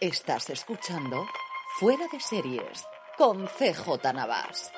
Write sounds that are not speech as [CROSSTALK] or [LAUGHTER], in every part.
Estás escuchando Fuera de Series con CJ Navas.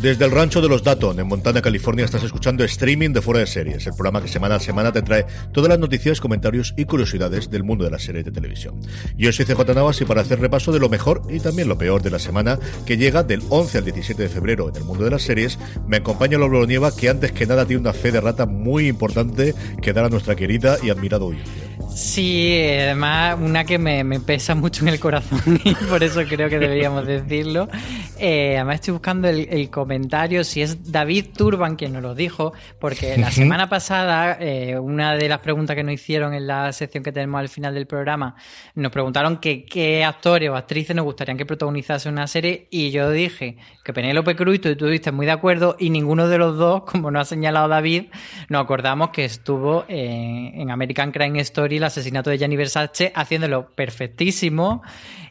Desde el rancho de los Datton, en Montana, California, estás escuchando streaming de Fuera de Series, el programa que semana a semana te trae todas las noticias, comentarios y curiosidades del mundo de las series de televisión. Yo soy CJ Navas y para hacer repaso de lo mejor y también lo peor de la semana, que llega del 11 al 17 de febrero en el mundo de las series, me acompaña Laura Nieva, que antes que nada tiene una fe de rata muy importante que dar a nuestra querida y admirada audiencia. Sí, además una que me, pesa mucho en el corazón [LAUGHS] y por eso creo que deberíamos decirlo. Eh, además estoy buscando el, comentario, si es David Turban quien nos lo dijo, porque la [LAUGHS] semana pasada eh, una de las preguntas que nos hicieron en la sección que tenemos al final del programa, nos preguntaron que qué actores o actrices nos gustarían que protagonizase una serie y yo dije que Penélope Cruz y tú estuviste muy de acuerdo y ninguno de los dos, como nos ha señalado David, nos acordamos que estuvo en American Crime Story el asesinato de Gianni Versace haciéndolo perfectísimo.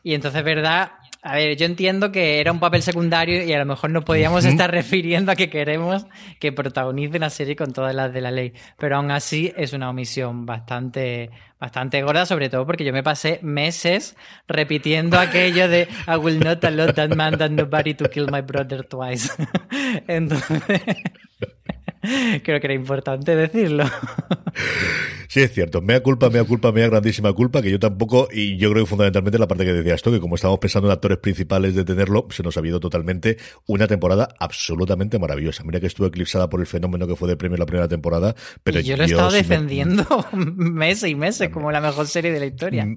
Y entonces, ¿verdad? A ver, yo entiendo que era un papel secundario y a lo mejor no podíamos estar refiriendo a que queremos que protagonice una serie con todas las de la ley. Pero aún así es una omisión bastante, bastante gorda, sobre todo porque yo me pasé meses repitiendo [LAUGHS] aquello de I will not allow that man that nobody to kill my brother twice. [LAUGHS] Entonces, [LAUGHS] creo que era importante decirlo. Sí, es cierto. Mea culpa, mea culpa, mea grandísima culpa, que yo tampoco, y yo creo que fundamentalmente la parte que decías tú, que como estamos pensando en actores principales de tenerlo, se nos ha habido totalmente una temporada absolutamente maravillosa. Mira que estuve eclipsada por el fenómeno que fue de premio la primera temporada, pero yo lo he estado defendiendo [LAUGHS] meses y meses como la mejor serie de la historia.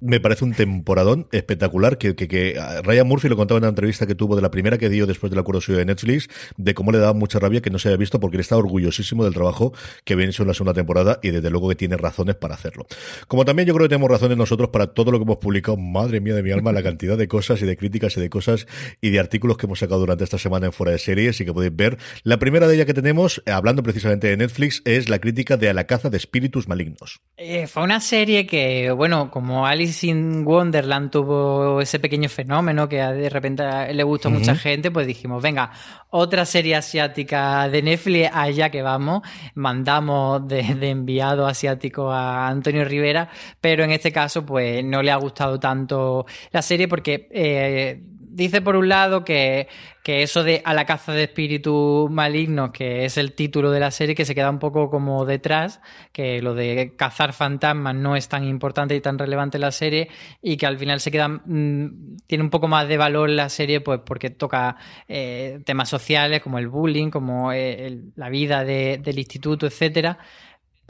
Me parece un temporadón espectacular que, que, Ryan Murphy lo contaba en una entrevista que tuvo de la primera que dio después del acuerdo suyo de Netflix, de cómo le daba mucha rabia que no se haya visto porque él está orgullosísimo del trabajo que viene hecho en la segunda temporada y desde luego que tiene razones para hacerlo. Como también yo creo que tenemos razones nosotros para todo lo que hemos publicado, madre mía de mi alma, la cantidad de cosas y de críticas y de cosas y de artículos que hemos sacado durante esta semana en Fuera de Series y que podéis ver. La primera de ellas que tenemos, hablando precisamente de Netflix, es la crítica de A la caza de espíritus malignos. Eh, fue una serie que, bueno, como Alice in Wonderland tuvo ese pequeño fenómeno que de repente le gustó a mucha gente, pues dijimos, venga, otra serie asiática de Netflix, allá que vamos, mandamos de, enviado asiático a Antonio Rivera, pero en este caso, pues no le ha gustado tanto la serie porque eh, dice por un lado que, eso de A la caza de espíritus malignos, que es el título de la serie, que se queda un poco como detrás, que lo de cazar fantasmas no es tan importante y tan relevante en la serie, y que al final se queda, mm, tiene un poco más de valor la serie, pues porque toca eh, temas sociales como el bullying, como eh, la vida del instituto, etcétera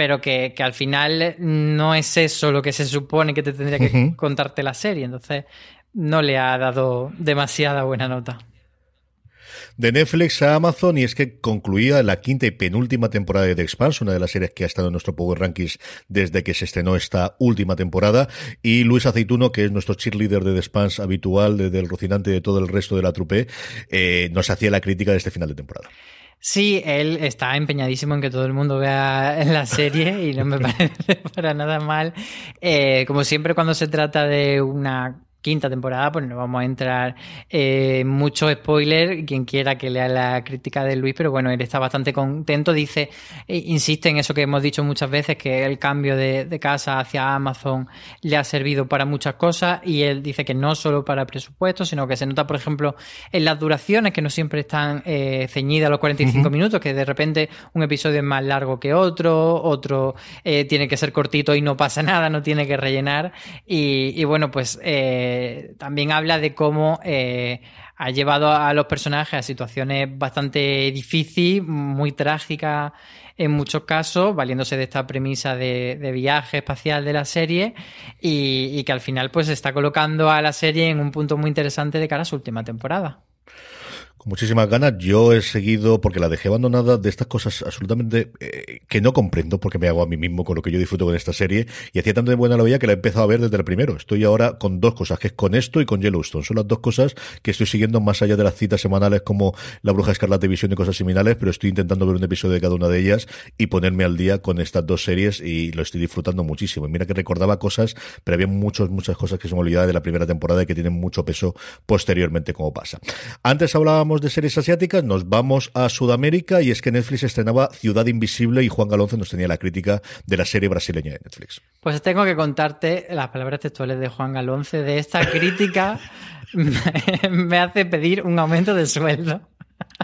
pero que, al final no es eso lo que se supone que te tendría que contarte la serie. Entonces, no le ha dado demasiada buena nota. De Netflix a Amazon, y es que concluía la quinta y penúltima temporada de The Expanse, una de las series que ha estado en nuestro Power Rankings desde que se estrenó esta última temporada. Y Luis Aceituno, que es nuestro cheerleader de The Expanse habitual, desde el Rocinante de todo el resto de la trupe, eh, nos hacía la crítica de este final de temporada. Sí, él está empeñadísimo en que todo el mundo vea [LAUGHS] la serie y no me [LAUGHS] parece para nada mal. Eh, como siempre, cuando se trata de una quinta temporada, pues no vamos a entrar eh, mucho spoiler, quien quiera que lea la crítica de Luis, pero bueno, él está bastante contento, dice, eh, insiste en eso que hemos dicho muchas veces, que el cambio de, casa hacia Amazon le ha servido para muchas cosas y él dice que no solo para presupuestos, sino que se nota, por ejemplo, en las duraciones, que no siempre están eh, ceñidas a los 45 minutos, que de repente un episodio es más largo que otro, otro eh, tiene que ser cortito y no pasa [LAUGHS] nada, no tiene que rellenar y, bueno, pues... Eh, eh, también habla de cómo eh, ha llevado a los personajes a situaciones bastante difíciles, muy trágicas en muchos casos, valiéndose de esta premisa de, viaje espacial de la serie y, y, que al final pues está colocando a la serie en un punto muy interesante de cara a su última temporada muchísimas ganas. Yo he seguido, porque la dejé abandonada, de estas cosas absolutamente eh, que no comprendo porque me hago a mí mismo con lo que yo disfruto con esta serie. Y hacía tanto de buena la veía que la he empezado a ver desde el primero. Estoy ahora con dos cosas, que es con esto y con Yellowstone. Son las dos cosas que estoy siguiendo más allá de las citas semanales como La Bruja Escarlata Visión y cosas similares, pero estoy intentando ver un episodio de cada una de ellas y ponerme al día con estas dos series y lo estoy disfrutando muchísimo. Y mira que recordaba cosas, pero había muchas, muchas cosas que se me olvidaba de la primera temporada y que tienen mucho peso posteriormente como pasa. Antes hablábamos de series asiáticas, nos vamos a Sudamérica y es que Netflix estrenaba Ciudad Invisible y Juan Galonce nos tenía la crítica de la serie brasileña de Netflix. Pues tengo que contarte las palabras textuales de Juan Galonce de esta crítica [LAUGHS] [LAUGHS] me hace pedir un aumento de sueldo.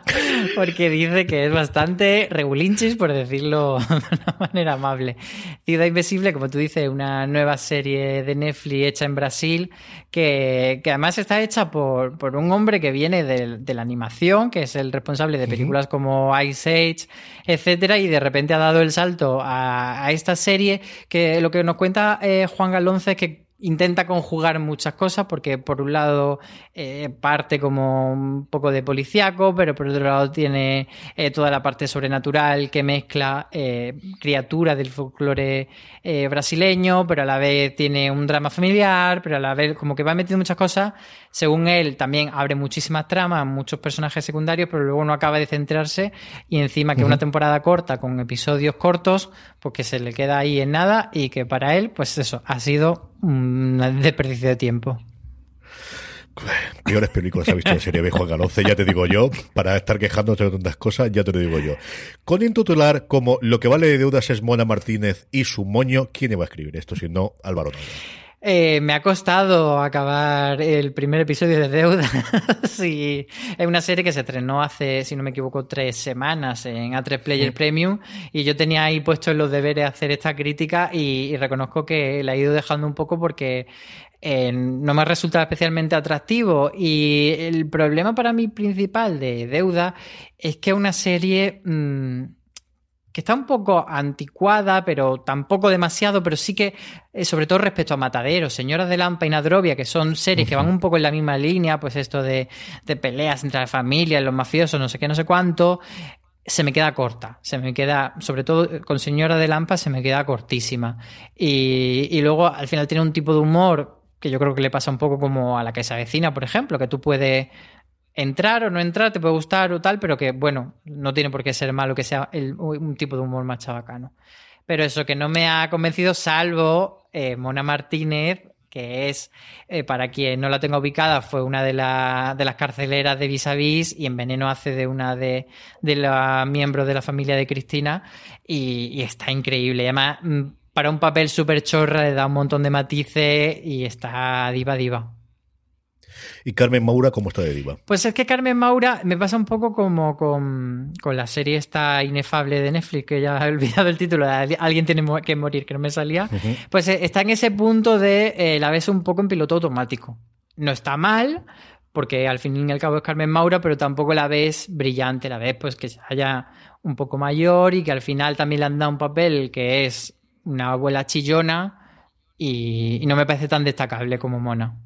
[LAUGHS] Porque dice que es bastante regulinchis, por decirlo [LAUGHS] de una manera amable. Ciudad Invisible, como tú dices, una nueva serie de Netflix hecha en Brasil, que, además está hecha por, un hombre que viene de, la animación, que es el responsable de películas como Ice Age, etcétera, y de repente ha dado el salto a, esta serie, que lo que nos cuenta eh, Juan Galonce es que intenta conjugar muchas cosas porque por un lado eh, parte como un poco de policíaco, pero por otro lado tiene eh, toda la parte sobrenatural que mezcla eh, criaturas del folclore brasileño, pero a la vez tiene un drama familiar, pero a la vez como que va metiendo muchas cosas. Según él, también abre muchísimas tramas, muchos personajes secundarios, pero luego no acaba de centrarse y encima que una temporada corta con episodios cortos, pues que se le queda ahí en nada y que para él, pues eso, ha sido un desperdicio de tiempo. Peores películas ha visto en serie B Juan Galonce, ya te digo yo, para estar quejándote de tantas cosas, ya te lo digo yo. Con intitular como Lo que vale de deudas es Mona Martínez y su moño, ¿quién iba a escribir esto si no Álvaro eh, me ha costado acabar el primer episodio de Deuda. sí, [LAUGHS] es una serie que se estrenó hace, si no me equivoco, tres semanas en A3 Player Premium y yo tenía ahí puesto en los deberes hacer esta crítica y, reconozco que la he ido dejando un poco porque eh, no me resulta especialmente atractivo y el problema para mí principal de Deuda es que es una serie... Mm, que está un poco anticuada, pero tampoco demasiado, pero sí que, eh, sobre todo respecto a Matadero, Señoras de Lampa y Nadrovia, que son series que van un poco en la misma línea, pues esto de, peleas entre las familias, los mafiosos, no sé qué, no sé cuánto, se me queda corta, se me queda, sobre todo con Señora de Lampa, se me queda cortísima. Y, y luego al final tiene un tipo de humor que yo creo que le pasa un poco como a la que se avecina, por ejemplo, que tú puedes entrar o no entrar, te puede gustar o tal, pero que, bueno, no tiene por qué ser malo que sea un tipo de humor más chabacano. Pero eso que no me ha convencido, salvo eh, Mona Martínez, que es, eh, para quien no la tenga ubicada, fue una de, de las carceleras de Vis a Vis y en Veneno hace de una de, de los miembros de la familia de Cristina y, y está increíble. Además, mm, para un papel súper chorra le da un montón de matices y está diva diva. ¿Y Carmen Maura cómo está de diva? Pues es que Carmen Maura me pasa un poco como con, la serie esta inefable de Netflix, que ya he olvidado el título, Alguien tiene que morir, que no me salía. Pues eh, está en ese punto de eh, la ves un poco en piloto automático. No está mal, porque al fin y al cabo es Carmen Maura, pero tampoco la ves brillante, la ves pues que se haya un poco mayor y que al final también le han dado un papel que es una abuela chillona y no me parece tan destacable como Mona.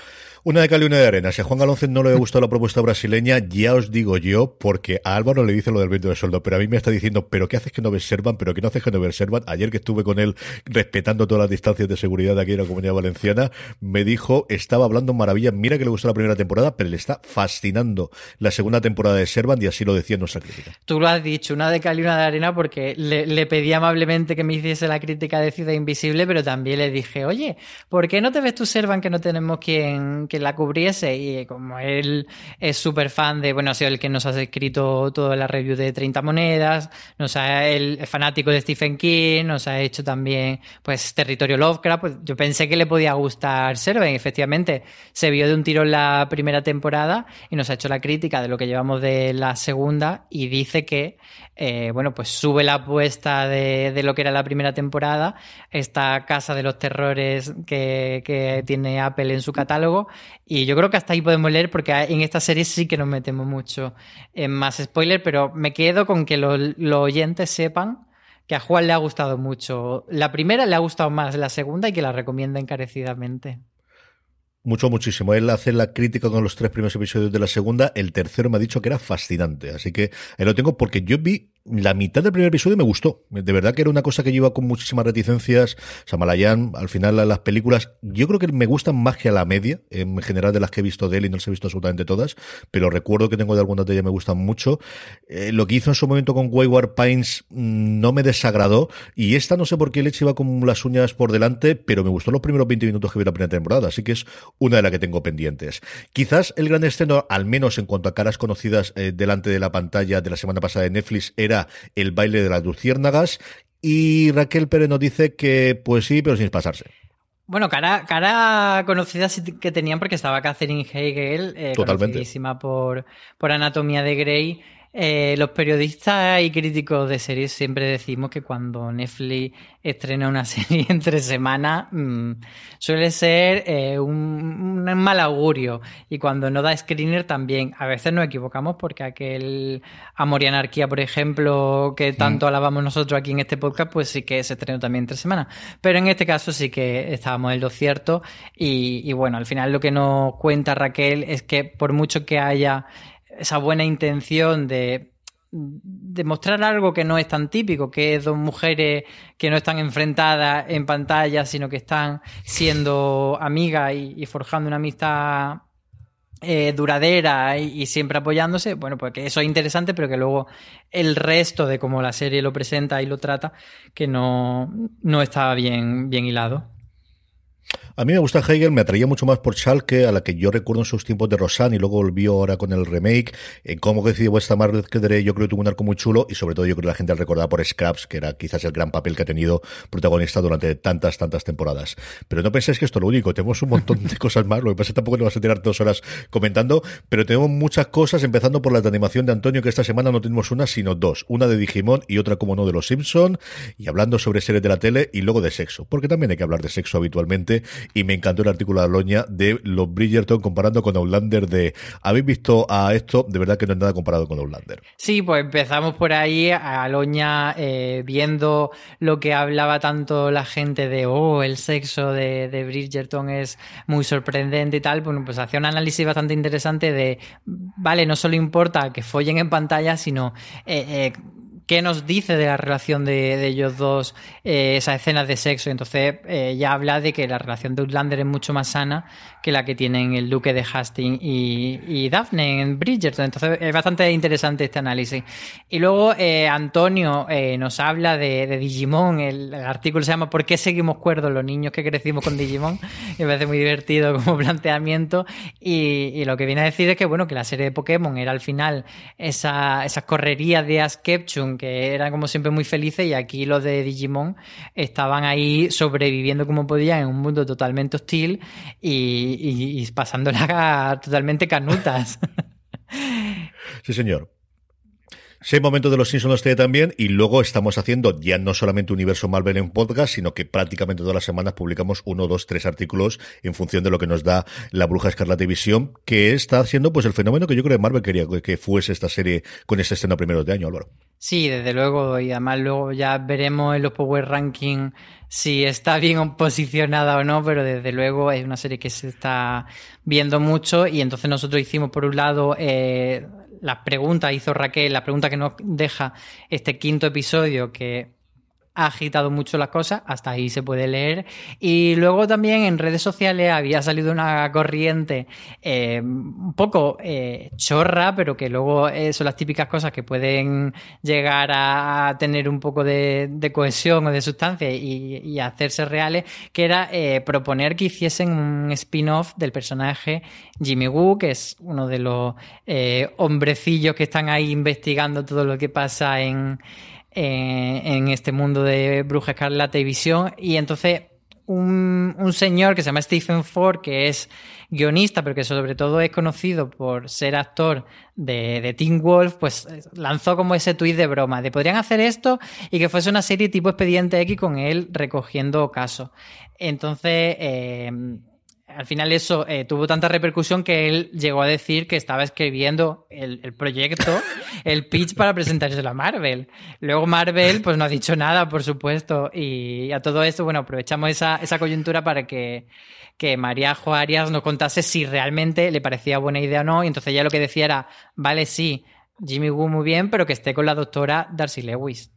Una de cal y una de arena. Si a Juan Galonce no le ha gustado la propuesta brasileña, ya os digo yo, porque a Álvaro le dice lo del viento de sueldo, pero a mí me está diciendo, pero ¿qué haces que no ves Servan? ¿Pero qué no haces que no ves Servan? Ayer que estuve con él respetando todas las distancias de seguridad de aquí en la Comunidad Valenciana, me dijo, estaba hablando maravilla, mira que le gustó la primera temporada, pero le está fascinando la segunda temporada de Servan y así lo decía en nuestra crítica. Tú lo has dicho, una de cal y una de arena, porque le, le pedí amablemente que me hiciese la crítica de Ciudad Invisible, pero también le dije, oye, ¿por qué no te ves tu Servan que no tenemos quien que la cubriese y como él es súper fan de, bueno, ha sido el que nos ha escrito toda la review de 30 monedas, nos ha, él fanático de Stephen King, nos ha hecho también pues Territorio Lovecraft, pues yo pensé que le podía gustar Serven, efectivamente se vio de un tiro en la primera temporada y nos ha hecho la crítica de lo que llevamos de la segunda y dice que eh, bueno, pues sube la apuesta de, lo que era la primera temporada, esta casa de los terrores que, tiene Apple en su catálogo. Y yo creo que hasta ahí podemos leer, porque en esta serie sí que nos metemos mucho en más spoiler, pero me quedo con que los, oyentes sepan que a Juan le ha gustado mucho. La primera le ha gustado más la segunda y que la recomienda encarecidamente. Mucho, muchísimo. Él hace la crítica con los tres primeros episodios de la segunda. El tercero me ha dicho que era fascinante. Así que ahí lo tengo porque yo vi la mitad del primer episodio me gustó. De verdad que era una cosa que lleva con muchísimas reticencias. Samalayan, al final las películas, yo creo que me gustan más que a la media, en general de las que he visto de él y no las he visto absolutamente todas, pero recuerdo que tengo de algunas de ellas me gustan mucho. Eh, lo que hizo en su momento con Wayward Pines mm, no me desagradó y esta no sé por qué le iba con las uñas por delante, pero me gustó los primeros 20 minutos que vi la primera temporada, así que es una de las que tengo pendientes. Quizás el gran estreno, al menos en cuanto a caras conocidas eh, delante de la pantalla de la semana pasada de Netflix, era el baile de las luciérnagas. Y Raquel Pérez nos dice que, pues sí, pero sin pasarse. Bueno, cara, cara conocida que tenían porque estaba Catherine Hegel, eh, conocidísima por, por Anatomía de Grey. Eh, los periodistas y críticos de series siempre decimos que cuando Netflix estrena una [LAUGHS] serie entre semanas mm, suele ser eh, un, mal augurio y cuando no da screener también. A veces nos equivocamos porque aquel Amor y Anarquía, por ejemplo, que tanto alabamos nosotros aquí en este podcast, pues sí que se estrenó también entre semanas. Pero en este caso sí que estábamos en lo cierto y, y bueno, al final lo que nos cuenta Raquel es que por mucho que haya esa buena intención de demostrar algo que no es tan típico, que es dos mujeres que no están enfrentadas en pantalla, sino que están siendo amigas y, forjando una amistad eh, duradera y, siempre apoyándose, bueno, pues que eso es interesante, pero que luego el resto de cómo la serie lo presenta y lo trata, que no, no está bien, bien hilado. A mí me gusta Hegel, me atraía mucho más por Schalke, a la que yo recuerdo en sus tiempos de Rosanne y luego volvió ahora con el remake. En cómo decidió esta Margaret Kedere, yo creo que tuvo un arco muy chulo y sobre todo yo creo que la gente la recordaba por Scraps, que era quizás el gran papel que ha tenido protagonista durante tantas, tantas temporadas. Pero no penséis que esto es lo único, tenemos un montón de [LAUGHS] cosas más, lo que pasa es que tampoco nos vas a tirar dos horas comentando, pero tenemos muchas cosas, empezando por la animación de Antonio, que esta semana no tenemos una, sino dos. Una de Digimon y otra, como no, de los Simpson, y hablando sobre series de la tele y luego de sexo, porque también hay que hablar de sexo habitualmente y me encantó el artículo de Aloña de los Bridgerton comparando con Outlander de ¿habéis visto a esto? De verdad que no es nada comparado con Outlander. Sí, pues empezamos por ahí, Aloña eh, viendo lo que hablaba tanto la gente de oh, el sexo de, de Bridgerton es muy sorprendente y tal, bueno, pues hacía un análisis bastante interesante de vale, no solo importa que follen en pantalla, sino eh, eh, qué nos dice de la relación de, ellos dos eh, esas escenas de sexo. Entonces eh, ya habla de que la relación de Outlander es mucho más sana que la que tienen el duque de Hastings y, Daphne en Bridgerton. Entonces es bastante interesante este análisis. Y luego eh, Antonio nos habla de, Digimon. El, artículo se llama ¿Por qué seguimos cuerdos los niños que crecimos con Digimon? [LAUGHS] me parece muy divertido como planteamiento. Y, lo que viene a decir es que bueno que la serie de Pokémon era al final esa, esas correrías de Ash Ketchum que eran como siempre muy felices y aquí los de Digimon estaban ahí sobreviviendo como podían en un mundo totalmente hostil y, y, [LAUGHS] totalmente canutas. Sí, señor. Seis momentos de los Simpsons los tiene también y luego estamos haciendo ya no solamente Universo Marvel en podcast, sino que prácticamente todas las semanas publicamos uno, dos, tres artículos en función de lo que nos da la Bruja Escarlata y Visión, que está haciendo pues el fenómeno que yo creo que Marvel quería que fuese esta serie con esa escena primeros de año, Álvaro. Sí, desde luego, y además luego ya veremos en los Power Ranking si está bien posicionada o no, pero desde luego es una serie que se está viendo mucho y entonces nosotros hicimos por un lado eh, las preguntas, hizo Raquel, la pregunta que nos deja este quinto episodio que ha agitado mucho las cosas, hasta ahí se puede leer. Y luego también en redes sociales había salido una corriente eh, un poco eh, chorra, pero que luego eh, son las típicas cosas que pueden llegar a tener un poco de, cohesión o de sustancia y, hacerse reales, que era proponer que hiciesen un spin-off del personaje Jimmy Woo, que es uno de los hombrecillos que están ahí investigando todo lo que pasa en eh, en este mundo de Bruja Escarlata y Visión. Y entonces un, señor que se llama Stephen Ford, que es guionista, pero que sobre todo es conocido por ser actor de, de Wolf, pues lanzó como ese tuit de broma, de podrían hacer esto y que fuese una serie tipo Expediente X con él recogiendo casos. Entonces, eh, al final eso eh, tuvo tanta repercusión que él llegó a decir que estaba escribiendo el, proyecto, [LAUGHS] el pitch para presentarse a Marvel. Luego Marvel pues no ha dicho nada, por supuesto, y a todo esto, bueno, aprovechamos esa, esa coyuntura para que, que María Arias nos contase si realmente le parecía buena idea o no, y entonces ya lo que decía era, vale, sí, Jimmy Woo muy bien, pero que esté con la doctora Darcy Lewis.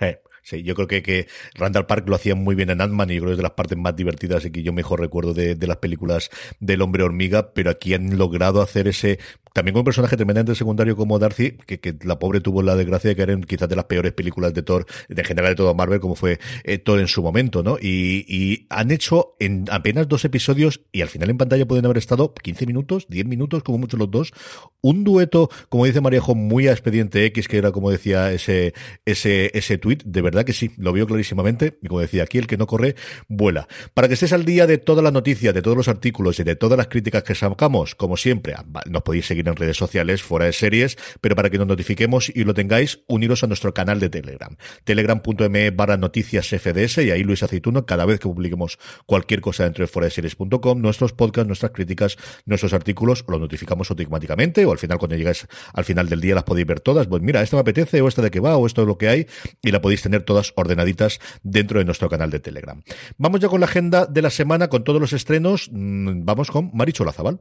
Eh, Sí, yo creo que, que Randall Park lo hacía muy bien en Ant-Man y yo creo que es de las partes más divertidas y que yo mejor recuerdo de, de las películas del hombre hormiga, pero aquí han logrado hacer ese también con un personaje tremendamente secundario como Darcy, que, la pobre tuvo la desgracia de caer en quizás de las peores películas de Thor, de general de todo Marvel, como fue eh, Thor en su momento, ¿no? Y, han hecho en apenas dos episodios, y al final en pantalla pueden haber estado 15 minutos, 10 minutos, como mucho los dos, un dueto, como dice Maríajo, muy a expediente X, que era como decía ese, ese, ese tweet, de verdad que sí, lo vio clarísimamente, y como decía aquí, el que no corre, vuela. Para que estés al día de todas las noticias, de todos los artículos y de todas las críticas que sacamos, como siempre, nos podéis seguir en redes sociales fuera de series, pero para que nos notifiquemos y lo tengáis, uniros a nuestro canal de Telegram. Telegram.me barra noticias FDS y ahí Luis Aceituno, cada vez que publiquemos cualquier cosa dentro de fuera de series.com, nuestros podcasts, nuestras críticas, nuestros artículos, los notificamos automáticamente o al final cuando llegáis al final del día las podéis ver todas. Pues mira, esta me apetece o esta de qué va o esto es lo que hay y la podéis tener todas ordenaditas dentro de nuestro canal de Telegram. Vamos ya con la agenda de la semana, con todos los estrenos. Mm, vamos con Maricho Lazabal.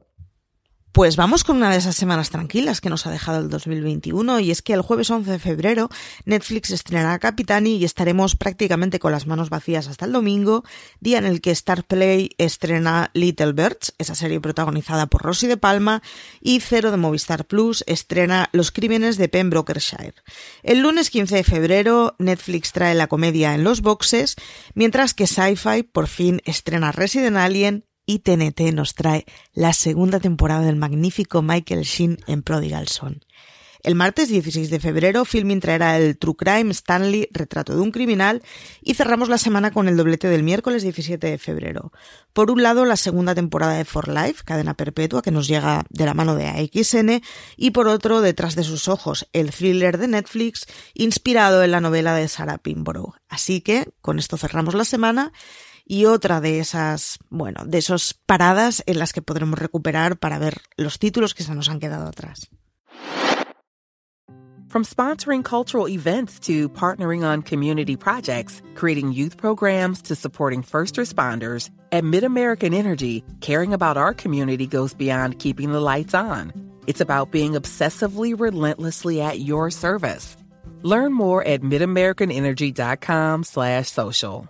Pues vamos con una de esas semanas tranquilas que nos ha dejado el 2021 y es que el jueves 11 de febrero Netflix estrenará Capitani y estaremos prácticamente con las manos vacías hasta el domingo, día en el que Star Play estrena Little Birds, esa serie protagonizada por Rosy de Palma, y Cero de Movistar Plus estrena Los crímenes de Pembrokeshire. El lunes 15 de febrero Netflix trae la comedia en los boxes, mientras que Sci-Fi por fin estrena Resident Alien y TNT nos trae la segunda temporada del magnífico Michael Sheen en Prodigal Son. El martes 16 de febrero, Filmin traerá el True Crime Stanley, Retrato de un criminal, y cerramos la semana con el doblete del miércoles 17 de febrero. Por un lado, la segunda temporada de For Life, cadena perpetua, que nos llega de la mano de AXN, y por otro, Detrás de sus ojos, el thriller de Netflix, inspirado en la novela de Sarah Pinborough. Así que, con esto cerramos la semana, y otra de esas, bueno, de esas paradas en las que podremos recuperar para ver los títulos que se nos han quedado atrás. From sponsoring cultural events to partnering on community projects, creating youth programs to supporting first responders, at MidAmerican Energy, caring about our community goes beyond keeping the lights on. It's about being obsessively relentlessly at your service. Learn more at midamericanenergy.com slash social.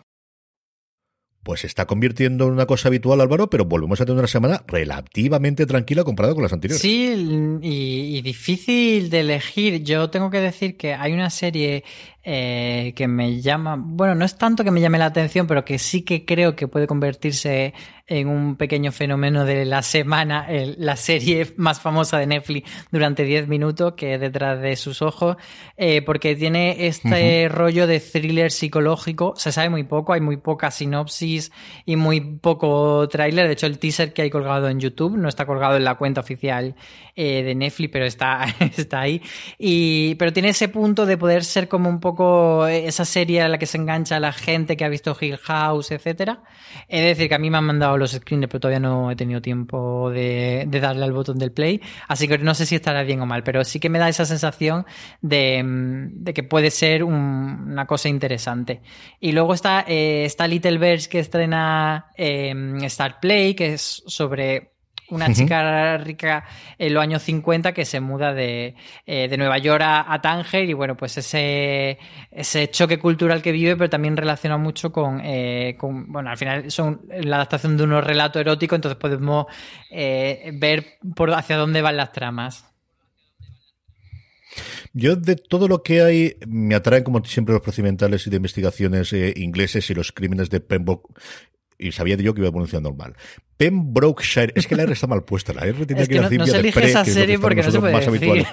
Pues se está convirtiendo en una cosa habitual, Álvaro, pero volvemos a tener una semana relativamente tranquila comparada con las anteriores. Sí, y, y, difícil de elegir. Yo tengo que decir que hay una serie eh, que me llama, bueno, no es tanto que me llame la atención, pero que sí que creo que puede convertirse en un pequeño fenómeno de la semana, el, la serie [LAUGHS] más famosa de Netflix durante 10 minutos, que es detrás de sus ojos, eh, porque tiene este uh -huh. rollo de thriller psicológico, se sabe muy poco, hay muy poca sinopsis y muy poco tráiler, de hecho el teaser que hay colgado en YouTube no está colgado en la cuenta oficial eh, de Netflix, pero está, [LAUGHS] está ahí, y, pero tiene ese punto de poder ser como un poco esa serie a la que se engancha la gente que ha visto Hill House, etcétera. Es decir, que a mí me han mandado los screens, pero todavía no he tenido tiempo de, darle al botón del play. Así que no sé si estará bien o mal, pero sí que me da esa sensación de, de que puede ser un, una cosa interesante. Y luego está, eh, Little Birds que estrena eh, Star Play, que es sobre una chica rica en los años 50 que se muda de, eh, de Nueva York a, a, Tánger y bueno, pues ese, ese choque cultural que vive, pero también relaciona mucho con, eh, con bueno, al final son la adaptación de unos relatos eróticos, entonces podemos eh, ver por hacia dónde van las tramas. Yo de todo lo que hay me atraen como siempre los procedimentales y de investigaciones eh, ingleses y los crímenes de Pembroke y sabía yo que iba a pronunciar normal. Pembrokeshire, es que la R está mal puesta, la R tiene es que, que no, ir no se elige pre, esa serie porque no se puede más decir. habitual.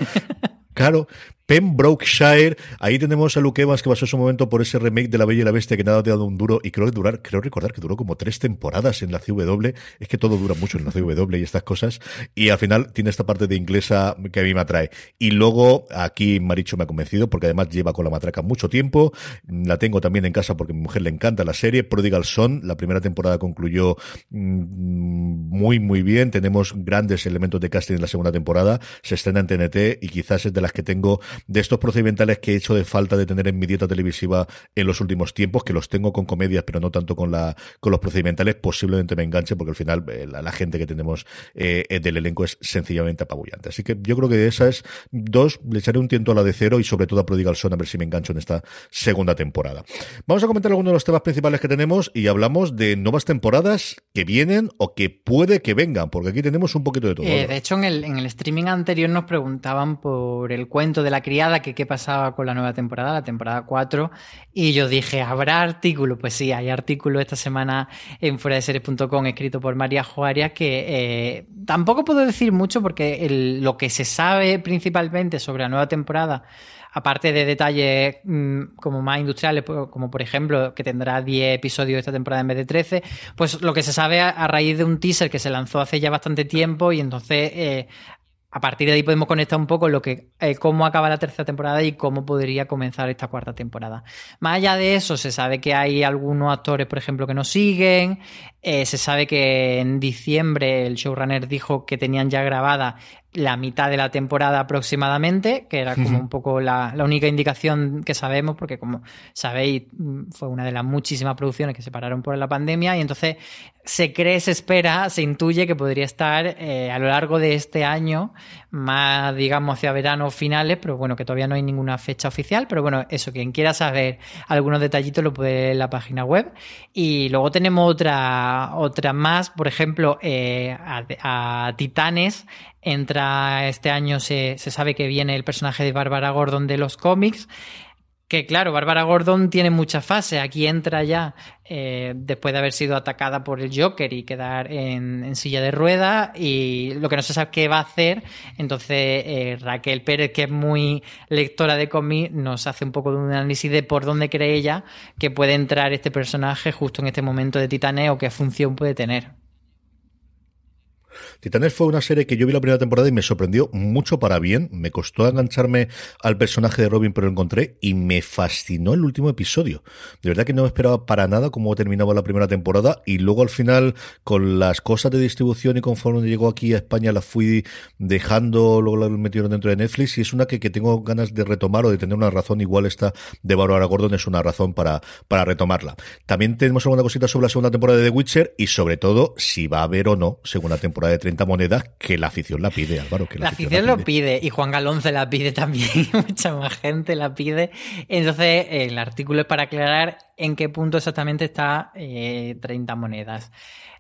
Claro, Pembrokeshire, ahí tenemos a Luke Evans que pasó su momento por ese remake de La Bella y la Bestia que nada ha dado un duro y creo que durar, creo recordar que duró como tres temporadas en la CW, es que todo dura mucho en la CW y estas cosas. Y al final tiene esta parte de inglesa que a mí me atrae. Y luego aquí Maricho me ha convencido porque además lleva con la matraca mucho tiempo, la tengo también en casa porque a mi mujer le encanta la serie, Prodigal Son, la primera temporada concluyó mmm, muy muy bien, tenemos grandes elementos de casting en la segunda temporada, se estrena en TNT y quizás es de las que tengo de estos procedimentales que he hecho de falta de tener en mi dieta televisiva en los últimos tiempos, que los tengo con comedias, pero no tanto con la con los procedimentales, posiblemente me enganche porque al final eh, la, gente que tenemos eh, del elenco es sencillamente apabullante. Así que yo creo que de esas dos le echaré un tiento a la de cero y sobre todo a Prodigal Son a ver si me engancho en esta segunda temporada. Vamos a comentar algunos de los temas principales que tenemos y hablamos de nuevas temporadas que vienen o que puede que vengan, porque aquí tenemos un poquito de todo. Eh, de hecho, en el, en el streaming anterior nos preguntaban por el cuento de la criada, que qué pasaba con la nueva temporada, la temporada 4, y yo dije, ¿habrá artículo? Pues sí, hay artículo esta semana en fuera de series.com escrito por María Juárez que eh, tampoco puedo decir mucho porque lo que se sabe principalmente sobre la nueva temporada aparte de detalles mm, como más industriales, pues, como por ejemplo que tendrá 10 episodios esta temporada en vez de 13, pues lo que se sabe a, raíz de un teaser que se lanzó hace ya bastante tiempo y entonces eh, a partir de ahí podemos conectar un poco lo que eh, cómo acaba la tercera temporada y cómo podría comenzar esta cuarta temporada. Más allá de eso, se sabe que hay algunos actores, por ejemplo, que nos siguen. Eh, se sabe que en diciembre el showrunner dijo que tenían ya grabada la mitad de la temporada aproximadamente, que era como un poco la, única indicación que sabemos, porque como sabéis, fue una de las muchísimas producciones que se pararon por la pandemia, y entonces se cree, se espera, se intuye que podría estar eh, a lo largo de este año, más digamos hacia verano finales, pero bueno, que todavía no hay ninguna fecha oficial, pero bueno, eso, quien quiera saber algunos detallitos lo puede ver en la página web. Y luego tenemos otra, otra más, por ejemplo, eh, a Titanes, entra este año, se, se sabe que viene el personaje de Bárbara Gordon de los cómics. Que claro, Bárbara Gordon tiene muchas fases. Aquí entra ya eh, después de haber sido atacada por el Joker y quedar en, silla de rueda y lo que no se sabe qué va a hacer. Entonces eh, Raquel Pérez, que es muy lectora de cómics, nos hace un poco de un análisis de por dónde cree ella que puede entrar este personaje justo en este momento de titaneo, qué función puede tener. Titanes fue una serie que yo vi la primera temporada y me sorprendió mucho para bien. Me costó engancharme al personaje de Robin, pero lo encontré y me fascinó el último episodio. De verdad que no me esperaba para nada cómo terminaba la primera temporada y luego al final con las cosas de distribución y conforme llegó aquí a España la fui dejando, luego la metieron dentro de Netflix y es una que, que tengo ganas de retomar o de tener una razón igual esta de Barbara Gordon es una razón para, para retomarla. También tenemos alguna cosita sobre la segunda temporada de The Witcher y sobre todo si va a haber o no segunda temporada de 30 monedas que la afición la pide, Álvaro. Que la, afición, lo pide. y Juan Galón se la pide también, [LAUGHS] mucha más gente la pide. Entonces, el artículo es para aclarar en qué punto exactamente está 30 eh, monedas.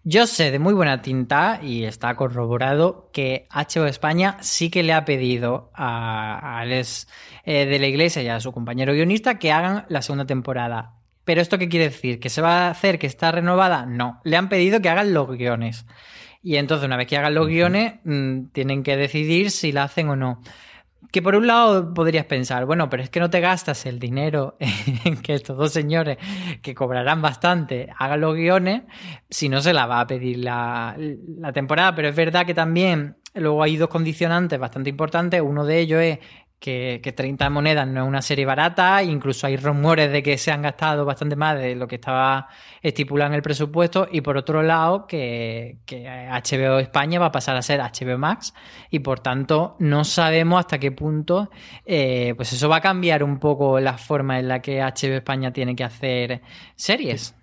Yo sé de muy buena tinta y está corroborado que HBO España sí que le ha pedido a, Alex eh, de la Iglesia y a su compañero guionista que hagan la segunda temporada. Pero esto qué quiere decir? ¿Que se va a hacer? ¿Que está renovada? No. Le han pedido que hagan los guiones. Y entonces, una vez que hagan los guiones, mm, tienen que decidir si la hacen o no. Que por un lado podrías pensar, bueno, pero es que no te gastas el dinero [LAUGHS] en que estos dos señores, que cobrarán bastante, hagan los guiones, si no se la va a pedir la, la temporada. Pero es verdad que también luego hay dos condicionantes bastante importantes. Uno de ellos es que, 30 monedas no es una serie barata, incluso hay rumores de que se han gastado bastante más de lo que estaba estipulado en el presupuesto, y por otro lado que, HBO España va a pasar a ser HBO Max, y por tanto no sabemos hasta qué punto eh, pues eso va a cambiar un poco la forma en la que HBO España tiene que hacer series.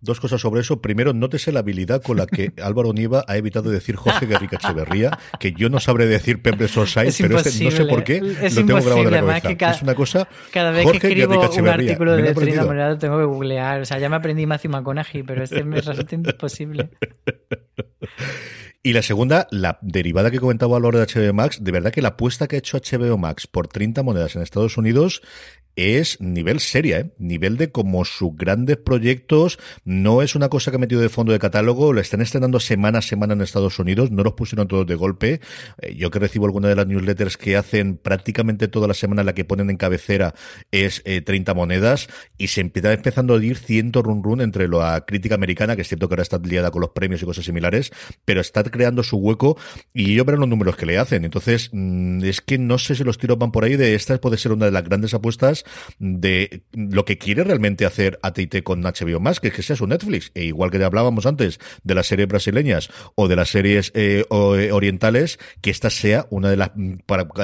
Dos cosas sobre eso. Primero, nótese la habilidad con la que [LAUGHS] Álvaro Nieva ha evitado decir Jorge Guerrica Echeverría, que yo no sabré decir Pembre Sorsay, pero este no sé por qué es lo tengo grabado en la cabeza. Cada, es una cosa. Cada vez que escribo un artículo de Trina Morado tengo que googlear. O sea, ya me aprendí Matthew McConaughey, pero este me resulta imposible. [LAUGHS] Y la segunda, la derivada que comentaba a lo de HBO Max, de verdad que la apuesta que ha hecho HBO Max por 30 monedas en Estados Unidos es nivel seria, ¿eh? nivel de como sus grandes proyectos. No es una cosa que ha metido de fondo de catálogo, lo están estrenando semana a semana en Estados Unidos, no los pusieron todos de golpe. Eh, yo que recibo alguna de las newsletters que hacen prácticamente toda la semana, la que ponen en cabecera es 30 eh, monedas y se empieza empezando a ir ciento run run entre la crítica americana, que es cierto que ahora está liada con los premios y cosas similares, pero está creando su hueco y yo veo los números que le hacen. Entonces, mm, es que no sé si los tiros van por ahí de esta puede ser una de las grandes apuestas de lo que quiere realmente hacer AT&T con HBO Max, que es que sea su Netflix. E igual que hablábamos antes de las series brasileñas o de las series eh, eh, orientales, que esta sea una de las mm,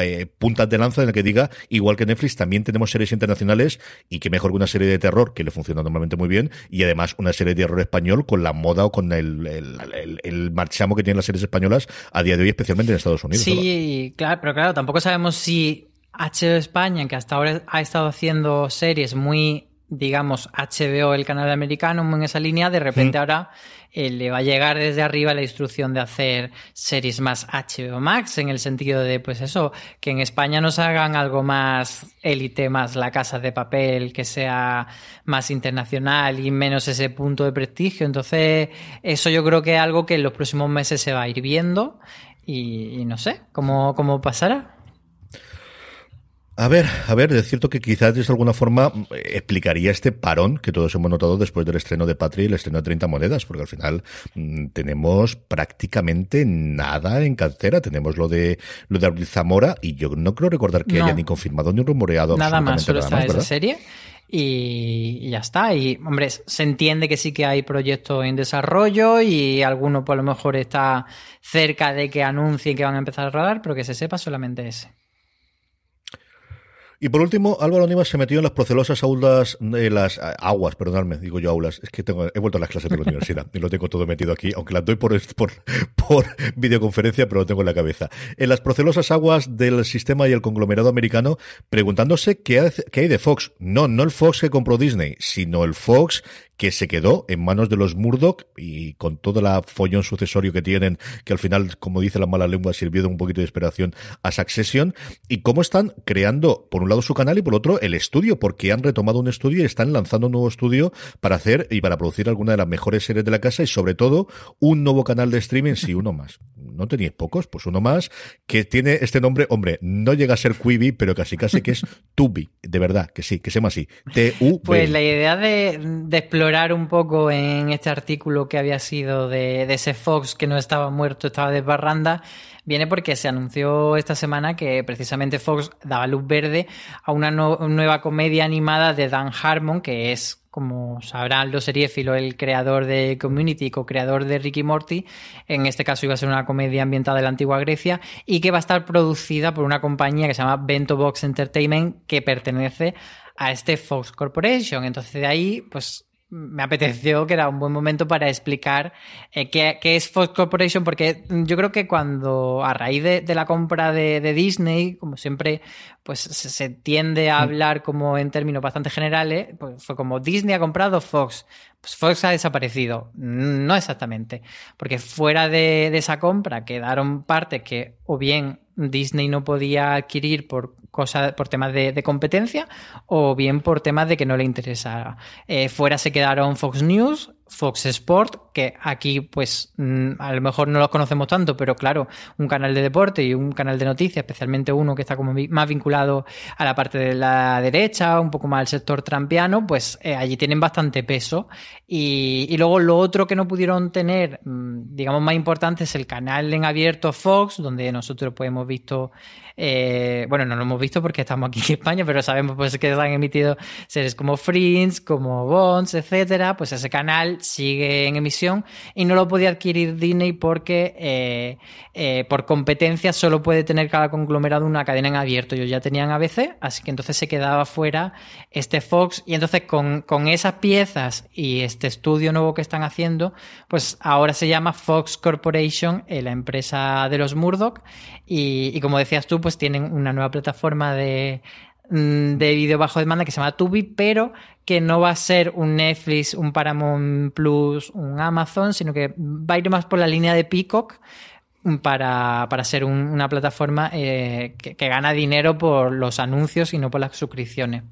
eh, puntas de lanza en la que diga, igual que Netflix, también tenemos series internacionales y que mejor que una serie de terror, que le funciona normalmente muy bien, y además una serie de terror español con la moda o con el, el, marchamo que tienen las series españolas a día de hoy, especialmente en Estados Unidos. Sí, claro, pero claro, tampoco sabemos si HBO España, que hasta ahora ha estado haciendo series muy, digamos, HBO, el canal americano, en esa línea, de repente ahora eh, le va a llegar desde arriba la instrucción de hacer series más HBO Max, en el sentido de, pues eso, que en España nos hagan algo más élite, más la casa de papel, que sea más internacional y menos ese punto de prestigio. Entonces, eso yo creo que es algo que en los próximos meses se va a ir viendo y, no sé cómo, cómo pasará. A ver, a ver, es cierto que quizás de alguna forma explicaría este parón que todos hemos notado después del estreno de Patria y el estreno de 30 monedas, porque al final mm, tenemos prácticamente nada en cartera. Tenemos lo de lo de Abril Zamora y yo no creo recordar que haya ni confirmado ni rumoreado nada más, solo está esa serie. Y, ya está. Y, hombre, se entiende que sí que hay proyectos en desarrollo y alguno, por lo mejor, está cerca de que anuncien que van a empezar a rodar, pero que se sepa solamente ese. Y por último, Álvaro Onivas se metió en las procelosas aulas, de las aguas, perdonadme, digo yo aulas, es que tengo, he vuelto a las clases de la [LAUGHS] universidad y lo tengo todo metido aquí, aunque las doy por, por, [LAUGHS] por videoconferencia, pero lo tengo en la cabeza. En las procelosas aguas del sistema y el conglomerado americano, preguntándose qué, qué hay de Fox. No, no el Fox que compró Disney, sino el Fox que se quedó en manos de los Murdoch y con toda la follón sucesorio que tienen, que al final, como dice la mala lengua, sirvió de un poquito de inspiración a Succession, y cómo están creando, por un lado, su canal y por otro, el estudio, porque han retomado un estudio y están lanzando un nuevo estudio para hacer y para producir alguna de las mejores series de la casa y sobre todo un nuevo canal de streaming, sí, uno más. No teníais pocos, pues uno más, que tiene este nombre, hombre, no llega a ser Quibi, pero casi casi que es Tubi, de verdad, que sí, que se llama así, T-U. Pues la idea de, de explorar un poco en este artículo que había sido de, ese Fox que no estaba muerto, estaba de barranda, viene porque se anunció esta semana que precisamente Fox daba luz verde a una nueva comedia animada de Dan Harmon, que es como sabrán los seriéfilos, el creador de Community, co-creador de Ricky Morty. En este caso iba a ser una comedia ambientada en la antigua Grecia y que va a estar producida por una compañía que se llama Bento Box Entertainment que pertenece a este Fox Corporation. Entonces de ahí, pues me apeteció que era un buen momento para explicar eh, qué, es Fox Corporation, porque yo creo que cuando a raíz de, la compra de, Disney, como siempre, pues se, tiende a mm. hablar como en términos bastante generales, pues fue como Disney ha comprado Fox, pues Fox ha desaparecido. No exactamente, porque fuera de, de esa compra quedaron partes que o bien Disney no podía adquirir por por temas de, competencia o bien por temas de que no le interesara. Eh, fuera se quedaron Fox News, Fox Sport, que aquí pues mm, a lo mejor no los conocemos tanto, pero claro, un canal de deporte y un canal de noticias, especialmente uno que está como más vinculado a la parte de la derecha, un poco más al sector trampiano, pues eh, allí tienen bastante peso. Y, y, luego lo otro que no pudieron tener, mm, digamos, más importante es el canal en abierto Fox, donde nosotros pues hemos visto eh, bueno, no lo hemos visto porque estamos aquí en España, pero sabemos pues que han emitido series como Fringe, como Bonds, etcétera. Pues ese canal sigue en emisión y no lo podía adquirir Disney porque eh, eh, por competencia solo puede tener cada conglomerado una cadena en abierto. Ellos ya tenían ABC, así que entonces se quedaba fuera este Fox y entonces con, con esas piezas y este estudio nuevo que están haciendo, pues ahora se llama Fox Corporation, la empresa de los Murdoch y, y como decías tú, pues tienen una nueva plataforma de, mm, de vídeo bajo demanda que se llama Tubi, pero que no va a ser un Netflix, un Paramount Plus, un Amazon, sino que va a ir más por la línea de Peacock para, para ser una plataforma eh, que, gana dinero por los anuncios y no por las suscripciones.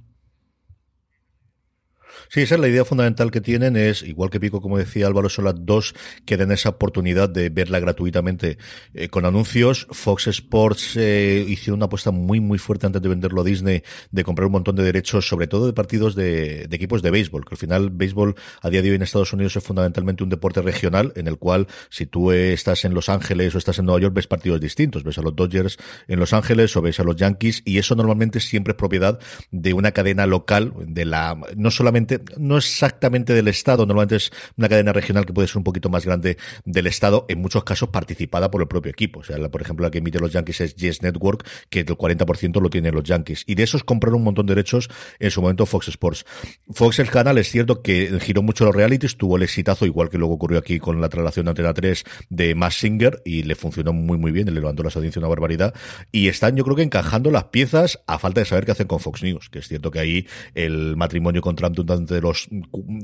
Sí, esa es la idea fundamental que tienen, es, igual que Pico, como decía Álvaro, son las dos que den esa oportunidad de verla gratuitamente eh, con anuncios. Fox Sports eh, una apuesta muy, muy fuerte antes de venderlo a Disney, de comprar un montón de derechos, sobre todo de partidos de, de equipos de béisbol, que al final béisbol a día de hoy en Estados Unidos es fundamentalmente un deporte regional, en el cual si tú estás en Los Ángeles o estás en Nueva York, ves partidos distintos, ves a los Dodgers en Los Ángeles o ves a los Yankees, y eso normalmente siempre es propiedad de una cadena local, de la, no solamente no exactamente del Estado, normalmente es una cadena regional que puede ser un poquito más grande del Estado, en muchos casos participada por el propio equipo. O sea, por ejemplo, la que emite los Yankees es Yes Network, que el 40% lo tienen los Yankees. Y de esos compraron un montón de derechos en su momento Fox Sports. Fox, el canal, es cierto que giró mucho los realities, tuvo el exitazo, igual que luego ocurrió aquí con la traslación de Antena 3 de Mass Singer, y le funcionó muy, muy bien, le levantó las audiencias una barbaridad. Y están, yo creo que encajando las piezas a falta de saber qué hacen con Fox News, que es cierto que ahí el matrimonio con Trump durante los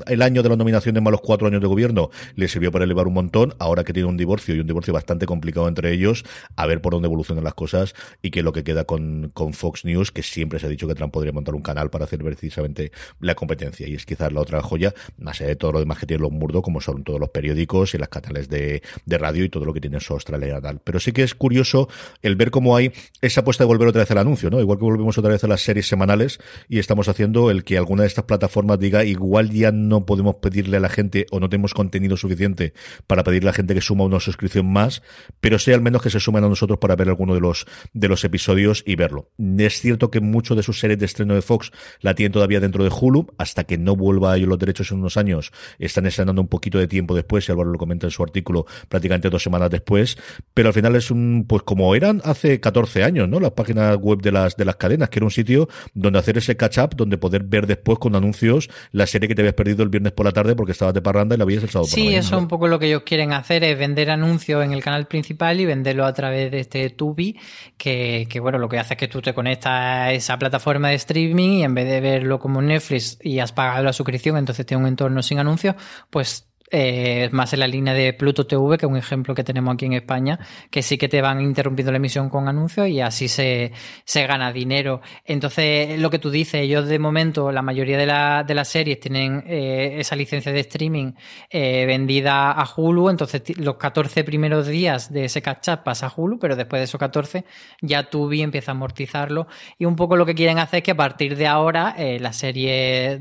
el año de la nominación de malos cuatro años de gobierno le sirvió para elevar un montón, ahora que tiene un divorcio y un divorcio bastante complicado entre ellos, a ver por dónde evolucionan las cosas y qué es lo que queda con, con Fox News, que siempre se ha dicho que Trump podría montar un canal para hacer precisamente la competencia. Y es quizás la otra joya, más allá de todo lo demás que tiene los Murdo, como son todos los periódicos y las canales de, de radio y todo lo que tiene su Australia tal. Pero sí que es curioso el ver cómo hay esa apuesta de volver otra vez al anuncio, ¿no? Igual que volvemos otra vez a las series semanales y estamos haciendo el que alguna de estas plataformas diga igual ya no podemos pedirle a la gente o no tenemos contenido suficiente para pedirle a la gente que suma una suscripción más, pero sea al menos que se sumen a nosotros para ver alguno de los, de los episodios y verlo. Es cierto que muchos de sus series de estreno de Fox la tienen todavía dentro de Hulu, hasta que no vuelva a ellos los derechos en unos años, están estrenando un poquito de tiempo después, y Álvaro lo comenta en su artículo, prácticamente dos semanas después, pero al final es un, pues como eran hace 14 años, ¿no? Las páginas web de las, de las cadenas, que era un sitio donde hacer ese catch up, donde poder ver después con anuncios la serie que te habías perdido el viernes por la tarde porque estabas de parranda y la veías el sábado sí, por la eso un poco lo que ellos quieren hacer es vender anuncios en el canal principal y venderlo a través de este Tubi, que, que bueno, lo que hace es que tú te conectas a esa plataforma de streaming y en vez de verlo como Netflix y has pagado la suscripción, entonces tiene un entorno sin anuncios, pues eh, más en la línea de Pluto TV, que es un ejemplo que tenemos aquí en España, que sí que te van interrumpiendo la emisión con anuncios y así se, se gana dinero. Entonces, lo que tú dices, ellos de momento, la mayoría de, de las series tienen eh, esa licencia de streaming eh, vendida a Hulu, entonces los 14 primeros días de ese catch-up pasa a Hulu, pero después de esos 14 ya Tubi empieza a amortizarlo y un poco lo que quieren hacer es que a partir de ahora eh, las series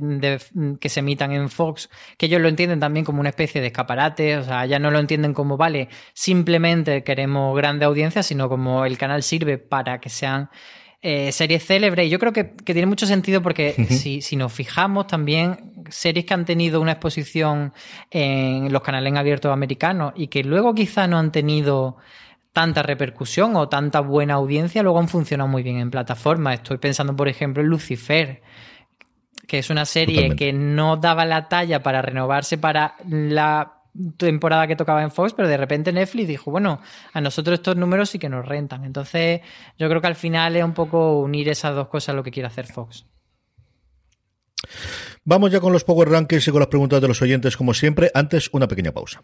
que se emitan en Fox, que ellos lo entienden también como una especie de escaparate, o sea, ya no lo entienden como, vale, simplemente queremos grande audiencia, sino como el canal sirve para que sean eh, series célebres. Y yo creo que, que tiene mucho sentido porque si, si, nos fijamos también, series que han tenido una exposición en los canales abiertos americanos y que luego quizá no han tenido tanta repercusión o tanta buena audiencia, luego han funcionado muy bien en plataformas. Estoy pensando, por ejemplo, en Lucifer que es una serie Totalmente. que no daba la talla para renovarse para la temporada que tocaba en Fox, pero de repente Netflix dijo, bueno, a nosotros estos números sí que nos rentan. Entonces, yo creo que al final es un poco unir esas dos cosas lo que quiere hacer Fox. Vamos ya con los Power Rankings y con las preguntas de los oyentes, como siempre. Antes, una pequeña pausa.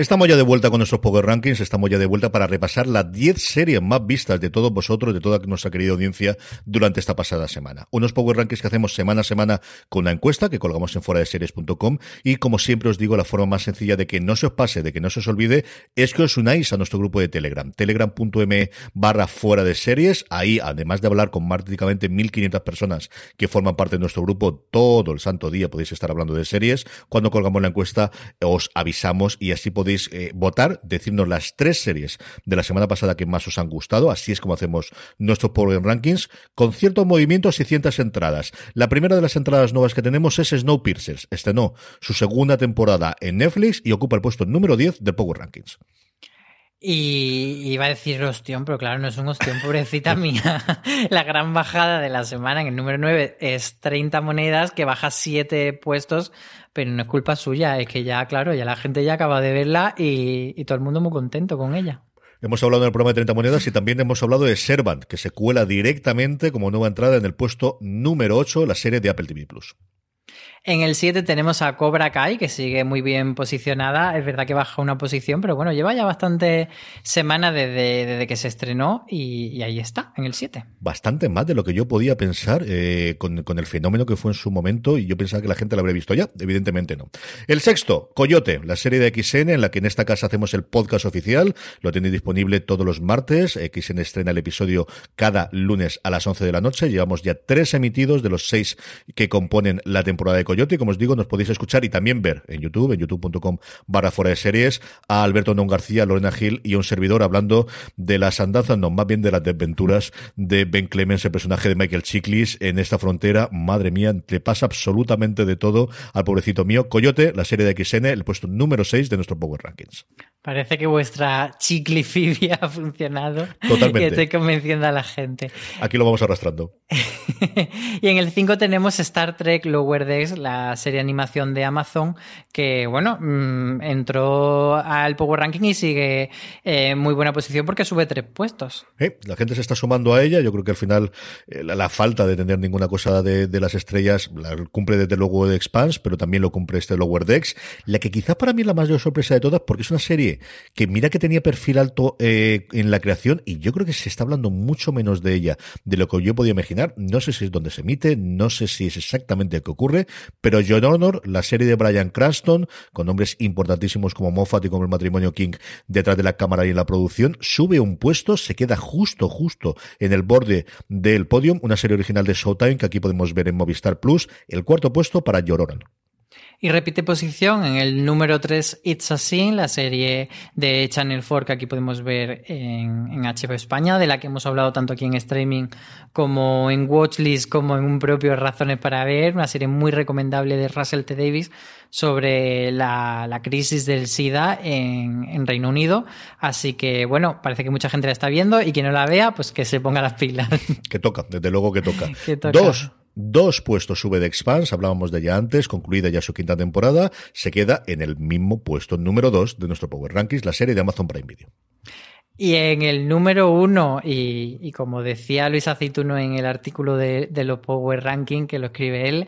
Estamos ya de vuelta con nuestros Power Rankings, estamos ya de vuelta para repasar las 10 series más vistas de todos vosotros, de toda nuestra querida audiencia durante esta pasada semana. Unos Power Rankings que hacemos semana a semana con una encuesta que colgamos en fuera de series.com y como siempre os digo, la forma más sencilla de que no se os pase, de que no se os olvide, es que os unáis a nuestro grupo de Telegram, telegram.me barra fuera de series. Ahí, además de hablar con prácticamente 1500 personas que forman parte de nuestro grupo, todo el santo día podéis estar hablando de series. Cuando colgamos la encuesta, os avisamos y así podéis eh, votar, decirnos las tres series de la semana pasada que más os han gustado. Así es como hacemos nuestros Power Rankings, con ciertos movimientos y ciertas entradas. La primera de las entradas nuevas que tenemos es Snowpiercer. Estrenó su segunda temporada en Netflix y ocupa el puesto número 10 del Power Rankings. Y iba a decir ostión, pero claro, no es un ostión, pobrecita [LAUGHS] mía. La gran bajada de la semana en el número 9 es 30 monedas, que baja 7 puestos, pero no es culpa suya, es que ya, claro, ya la gente ya acaba de verla y, y todo el mundo muy contento con ella. Hemos hablado en el programa de 30 monedas y también hemos hablado de Servant, que se cuela directamente como nueva entrada en el puesto número 8, la serie de Apple TV Plus. En el 7 tenemos a Cobra Kai, que sigue muy bien posicionada. Es verdad que baja una posición, pero bueno, lleva ya bastante semana desde, que se estrenó y, ahí está, en el 7. Bastante más de lo que yo podía pensar eh, con, el fenómeno que fue en su momento y yo pensaba que la gente lo habría visto ya. Evidentemente no. El sexto, Coyote, la serie de XN en la que en esta casa hacemos el podcast oficial. Lo tenéis disponible todos los martes. XN estrena el episodio cada lunes a las 11 de la noche. Llevamos ya tres emitidos de los seis que componen la temporada de Coyote. Como os digo, nos podéis escuchar y también ver en YouTube, en youtube.com barra fuera de series, a Alberto Don García, Lorena Gil y un servidor hablando de las andanzas, no, más bien de las desventuras de Ben Clemens, el personaje de Michael Chiklis en esta frontera. Madre mía, le pasa absolutamente de todo al pobrecito mío. Coyote, la serie de XN, el puesto número 6 de nuestro Power Rankings. Parece que vuestra chiclifibia [LAUGHS] ha funcionado. Totalmente. Que estoy convenciendo a la gente. Aquí lo vamos arrastrando. [LAUGHS] y en el 5 tenemos Star Trek Lower Decks, la serie de animación de Amazon, que, bueno, mm, entró al Power Ranking y sigue en muy buena posición porque sube tres puestos. la gente se está sumando a ella. Yo creo que al final eh, la, falta de tener ninguna cosa de, las estrellas la cumple desde luego de Expanse, pero también lo cumple este Lower Decks. La que quizás para mí es la mayor sorpresa de todas porque es una serie que mira que tenía perfil alto eh, en la creación y yo creo que se está hablando mucho menos de ella de lo que yo podía imaginar. No sé si es donde se emite, no sé si es exactamente qué ocurre, pero John Honor, la serie de Brian Cranston, con nombres importantísimos como Moffat y como el matrimonio King detrás de la cámara y en la producción, sube un puesto, se queda justo, justo en el borde del podium, una serie original de Showtime que aquí podemos ver en Movistar Plus, el cuarto puesto para Llororan. Y repite posición en el número 3 It's a Sin, la serie de Channel 4 que aquí podemos ver en, en HBO España, de la que hemos hablado tanto aquí en streaming como en Watchlist, como en un propio Razones para Ver, una serie muy recomendable de Russell T. Davis sobre la, la crisis del SIDA en, en, Reino Unido. Así que, bueno, parece que mucha gente la está viendo y quien no la vea, pues que se ponga las pilas. Que toca, desde luego que toca. [LAUGHS] que toca. Dos Dos puestos sube de Expanse, hablábamos de ella antes, concluida ya su quinta temporada, se queda en el mismo puesto número dos de nuestro Power Rankings, la serie de Amazon Prime Video. Y en el número uno, y, como decía Luis Aceituno en el artículo de, los Power Ranking que lo escribe él,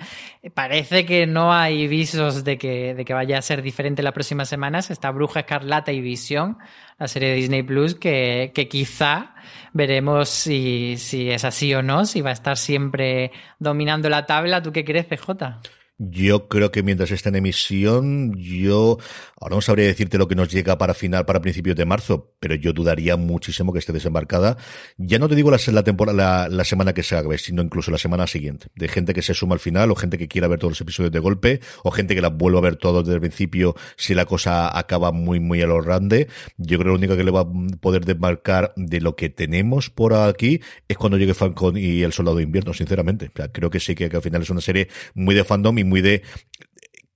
parece que no hay visos de que, de que vaya a ser diferente las próximas semanas. Está Bruja Escarlata y Visión, la serie de Disney Plus, que, que quizá veremos si, si es así o no, si va a estar siempre dominando la tabla. ¿Tú qué crees, CJ? Yo creo que mientras esté en emisión, yo ahora no sabría decirte lo que nos llega para final, para principios de marzo, pero yo dudaría muchísimo que esté desembarcada. Ya no te digo la, la temporada, la, semana que se haga, sino incluso la semana siguiente. De gente que se suma al final, o gente que quiera ver todos los episodios de golpe, o gente que la vuelva a ver todos desde el principio si la cosa acaba muy, muy a lo grande. Yo creo que lo único que le va a poder desmarcar de lo que tenemos por aquí es cuando llegue Falcon y el Soldado de Invierno, sinceramente. creo que sí que, que al final es una serie muy de fandom y muy de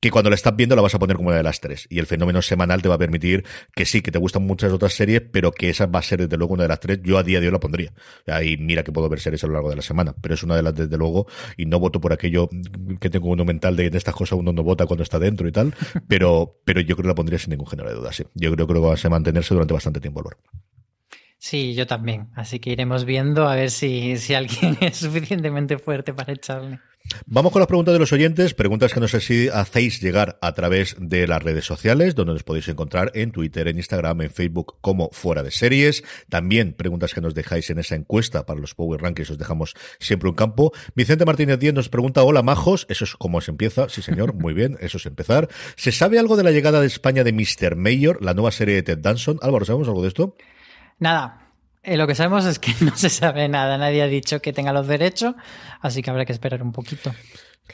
que cuando la estás viendo la vas a poner como una de las tres. Y el fenómeno semanal te va a permitir que sí, que te gustan muchas otras series, pero que esa va a ser desde luego una de las tres. Yo a día de hoy la pondría. Y mira que puedo ver series a lo largo de la semana, pero es una de las desde luego. Y no voto por aquello que tengo uno mental de que en estas cosas uno no vota cuando está dentro y tal. [LAUGHS] Pero, pero yo creo que la pondría sin ningún género de duda. Sí. Yo creo, creo que va a mantenerse durante bastante tiempo el Sí, yo también. Así que iremos viendo a ver si, si alguien [LAUGHS] es suficientemente fuerte para echarle. Vamos con las preguntas de los oyentes, preguntas que no sé si hacéis llegar a través de las redes sociales, donde nos podéis encontrar en Twitter, en Instagram, en Facebook como fuera de series. También preguntas que nos dejáis en esa encuesta para los Power Rankings, os dejamos siempre un campo. Vicente Martínez Díez nos pregunta, hola majos, eso es como se empieza, sí señor, muy bien, eso es empezar. ¿Se sabe algo de la llegada de España de Mr. Mayor, la nueva serie de Ted Danson? Álvaro, ¿sabemos algo de esto? Nada, eh, lo que sabemos es que [LAUGHS] no se sabe nada, nadie ha dicho que tenga los derechos, así que habrá que esperar un poquito.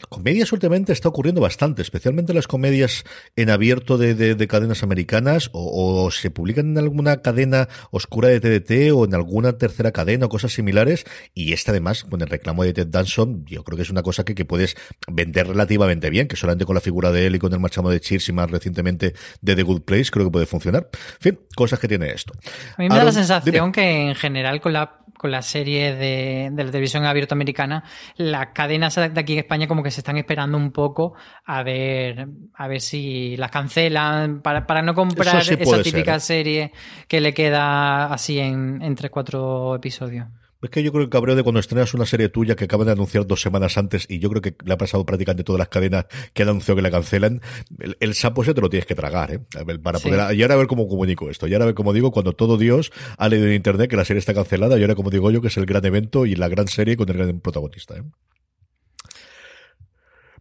Comedias últimamente está ocurriendo bastante, especialmente las comedias en abierto de, cadenas americanas o, se publican en alguna cadena oscura de TDT o en alguna tercera cadena o cosas similares. Y esta además, con el reclamo de Ted Danson, yo creo que es una cosa que, que puedes vender relativamente bien, que solamente con la figura de él y con el marchamo de Cheers y más recientemente de The Good Place creo que puede funcionar. En fin, cosas que tiene esto. A mí me da la sensación que en general con la con la serie de, de la televisión abierta americana, las cadenas de aquí en España como que se están esperando un poco a ver, a ver si las cancelan para, para no comprar sí esa típica ser, serie que le queda así en, en 3-4 episodios. Es que yo creo que el cabreo de cuando estrenas una serie tuya que acaban de anunciar dos semanas antes, y yo creo que le ha pasado prácticamente todas las cadenas que han anunciado que la cancelan, el, el sapo ese te lo tienes que tragar, ¿eh? Para Sí. poder, y ahora a ver cómo comunico esto, y ahora a ver cómo digo, cuando todo Dios ha leído en internet que la serie está cancelada, y ahora como digo yo que es el gran evento y la gran serie con el gran protagonista, ¿eh?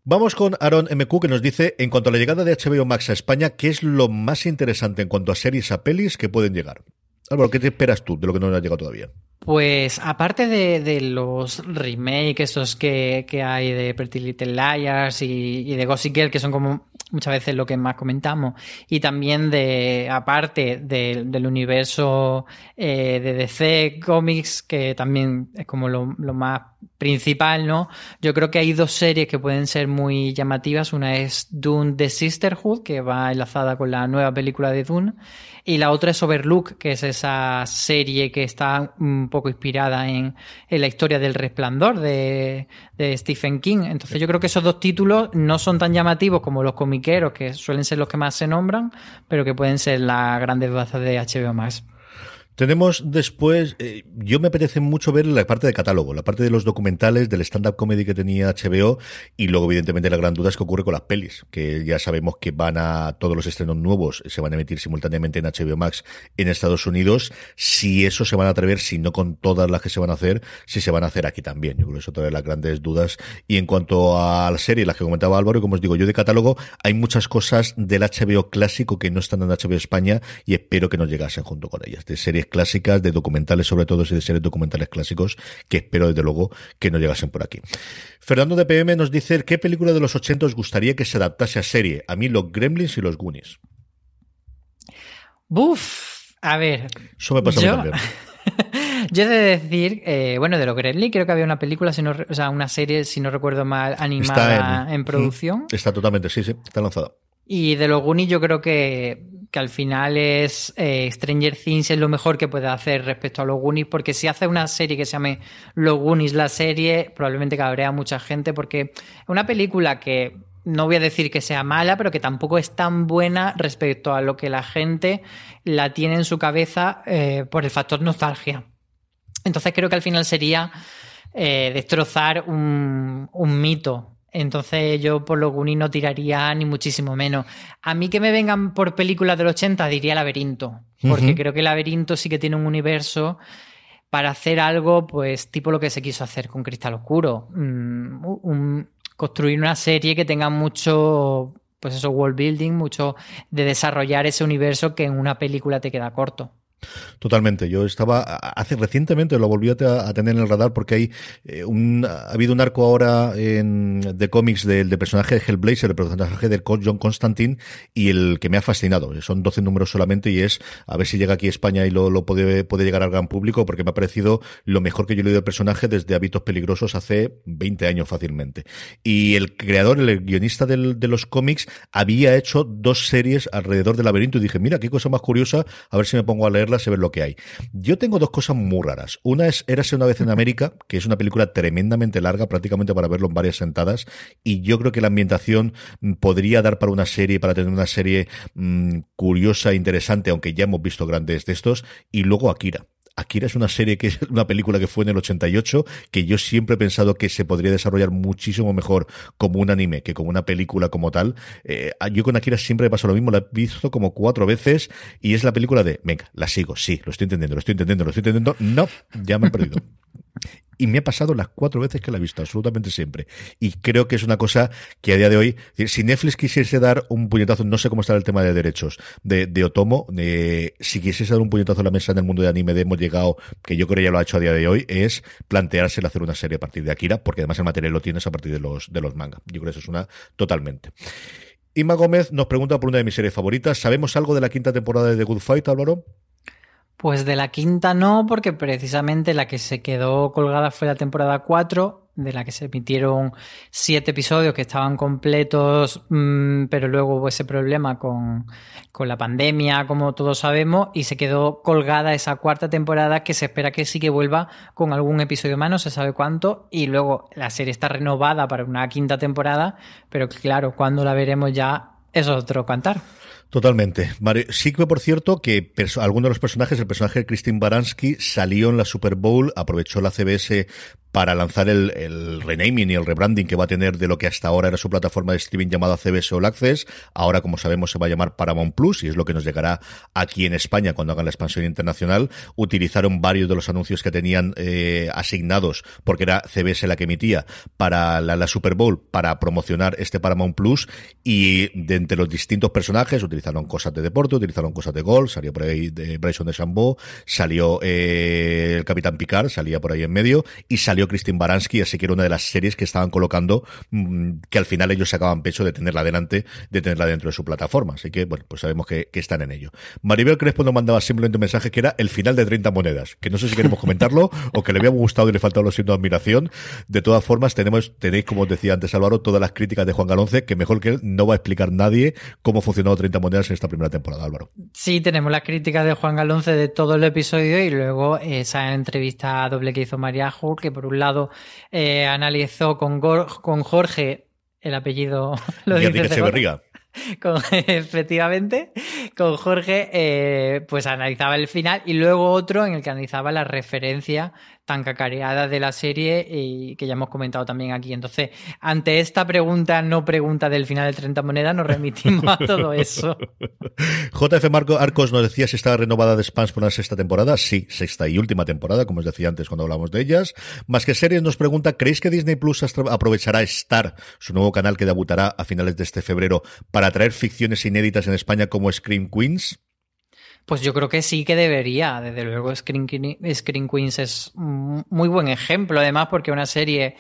Vamos con Aaron MQ que nos dice, en cuanto a la llegada de HBO Max a España, ¿qué es lo más interesante en cuanto a series a pelis que pueden llegar? Álvaro, ¿qué te esperas tú de lo que no ha llegado todavía? Pues aparte de, de los remakes estos que, que hay de Pretty Little Liars y, y de Gossip Girl, que son como muchas veces lo que más comentamos, y también de, aparte de- del universo eh, de DC Comics, que también es como lo, lo más principal, ¿no? Yo creo que hay dos series que pueden ser muy llamativas. Una es Dune The Sisterhood, que va enlazada con la nueva película de Dune, y la otra es Overlook, que es esa serie que está un poco inspirada en, la historia del resplandor de, de Stephen King. Entonces yo creo que esos dos títulos no son tan llamativos como los comiqueros, que suelen ser los que más se nombran, pero que pueden ser las grandes bazas de HBO Max. Tenemos después, eh, yo me apetece mucho ver la parte de catálogo, la parte de los documentales, del stand-up comedy que tenía HBO y luego evidentemente la gran duda es qué ocurre con las pelis, que ya sabemos que van a, todos los estrenos nuevos se van a emitir simultáneamente en HBO Max en Estados Unidos, si eso se van a atrever, si no con todas las que se van a hacer, si se van a hacer aquí también, yo creo que eso otra de las grandes dudas. Y en cuanto a la serie, las que comentaba Álvaro, como os digo yo de catálogo, hay muchas cosas del HBO clásico que no están en HBO España y espero que nos llegasen junto con ellas, de series clásicas, de documentales sobre todo de series documentales clásicos que espero desde luego que no llegasen por aquí. Fernando de PM nos dice ¿qué película de los 80 os gustaría que se adaptase a serie? A mí los Gremlins y los Goonies. Buf, a ver, Eso me pasa Yo- también. [LAUGHS] Yo he de decir, eh, bueno, de los Gremlins creo que había una película, si no, o sea, una serie, si no recuerdo mal, animada Está en, producción. Está totalmente, sí, sí, está lanzada. Y de los Goonies yo creo que, que al final es eh, Stranger Things es lo mejor que puede hacer respecto a los Goonies, porque si hace una serie que se llame Los Goonies la serie, probablemente cabrea a mucha gente, porque es una película que no voy a decir que sea mala, pero que tampoco es tan buena respecto a lo que la gente la tiene en su cabeza eh, por el factor nostalgia. Entonces creo que al final sería eh, destrozar un, un mito. Entonces yo por los Goonies no tiraría ni muchísimo menos. A mí que me vengan por películas del 80 diría Laberinto, porque creo que Laberinto sí que tiene un universo para hacer algo pues tipo lo que se quiso hacer con Cristal Oscuro. Mm, un- construir una serie que tenga mucho pues eso, world building, mucho de desarrollar ese universo que en una película te queda corto. Totalmente. Yo estaba hace recientemente lo volví a, te- a tener en el radar porque hay eh, un ha habido un arco ahora en de cómics del de personaje de Hellblazer, el personaje de John Constantine y el que me ha fascinado. Son 12 números solamente y es a ver si llega aquí a España y lo, puede, puede llegar al gran público porque me ha parecido lo mejor que yo he leído del personaje desde Hábitos Peligrosos hace 20 años fácilmente. Y el creador, el guionista del- de los cómics, había hecho dos series alrededor del laberinto y dije, mira, qué cosa más curiosa, a ver si me pongo a leerlas y ver lo que hay. Yo tengo dos cosas muy raras. Una es Érase una vez en América, que es una película tremendamente larga, prácticamente para verlo en varias sentadas, y yo creo que la ambientación podría dar para una serie, para tener una serie mm, curiosa, interesante, aunque ya hemos visto grandes de estos, y luego Akira. Akira es una serie que es [LAUGHS] una película que fue en el 88, que yo siempre he pensado que se podría desarrollar muchísimo mejor como un anime que como una película como tal. Eh, yo con Akira siempre me pasa lo mismo, la he visto como cuatro veces y es la película de, venga, la sigo, sí, lo estoy entendiendo, lo estoy entendiendo, lo estoy entendiendo. No, ya me he perdido. [LAUGHS] Y me ha pasado las cuatro veces que la he visto, absolutamente siempre. Y creo que es una cosa que a día de hoy, si Netflix quisiese dar un puñetazo, no sé cómo está el tema de derechos de, Otomo, si quisiese dar un puñetazo a la mesa en el mundo de anime de hemos llegado, que yo creo que ya lo ha hecho a día de hoy, es plantearse hacer una serie a partir de Akira, porque además el material lo tienes a partir de los, de los manga. Yo creo que eso es una totalmente. Ima Gómez nos pregunta por una de mis series favoritas. ¿Sabemos algo de la quinta temporada de The Good Fight, Álvaro? Pues de la quinta no, porque precisamente la que se quedó colgada fue la temporada 4, de la que se emitieron siete episodios que estaban completos, mmm, pero luego hubo ese problema con, con, la pandemia, como todos sabemos, y se quedó colgada esa cuarta temporada que se espera que sí que vuelva con algún episodio más, no se sabe cuánto, y luego la serie está renovada para una quinta temporada, pero claro, cuando la veremos ya es otro cantar. Totalmente. Sí que, por cierto, que alguno de los personajes, el personaje de Christine Baranski, salió en la Super Bowl, aprovechó la CBS para lanzar el, el, renaming y el rebranding que va a tener de lo que hasta ahora era su plataforma de streaming llamada CBS All Access. Ahora, como sabemos, se va a llamar Paramount Plus y es lo que nos llegará aquí en España cuando hagan la expansión internacional. Utilizaron varios de los anuncios que tenían eh, asignados, porque era CBS la que emitía, para la, la, Super Bowl, para promocionar este Paramount Plus y de entre los distintos personajes utilizaron cosas de deporte, utilizaron cosas de golf, salió por ahí de Bryson de Chambó, salió eh, el Capitán Picard, salía por ahí en medio y salió Christine Baranski, así que era una de las series que estaban colocando, mmm, que al final ellos sacaban pecho de tenerla delante, de tenerla dentro de su plataforma. Así que, bueno, pues sabemos que, están en ello. Maribel Crespo nos mandaba simplemente un mensaje que era el final de 30 monedas, que no sé si queremos comentarlo [LAUGHS] o que le había gustado y le faltaba signos de admiración. De todas formas, tenemos, tenéis, como os decía antes Álvaro, todas las críticas de Juan Galonce, que mejor que él no va a explicar nadie cómo ha funcionado 30 monedas en esta primera temporada, Álvaro. Sí, tenemos las críticas de Juan Galonce de todo el episodio y luego esa entrevista doble que hizo María Ju, que por un lado eh, analizó con, con Jorge el apellido [LAUGHS] lo dice Echeverría. [LAUGHS] Con, efectivamente, con Jorge, eh, pues analizaba el final y luego otro en el que analizaba la referencia tan cacareada de la serie y que ya hemos comentado también aquí. Entonces, ante esta pregunta, no pregunta del final de 30 monedas, nos remitimos a todo eso. [LAUGHS] JF Marco Arcos nos decía si estaba renovada de Spans por la sexta temporada. Sí, sexta y última temporada, como os decía antes cuando hablamos de ellas. Más que series nos pregunta, ¿creéis que Disney Plus aprovechará Star, su nuevo canal que debutará a finales de este febrero, para traer ficciones inéditas en España como Scream Queens? Pues yo creo que sí que debería. Desde luego, Screen, Screen Queens es un muy buen ejemplo, además, porque una serie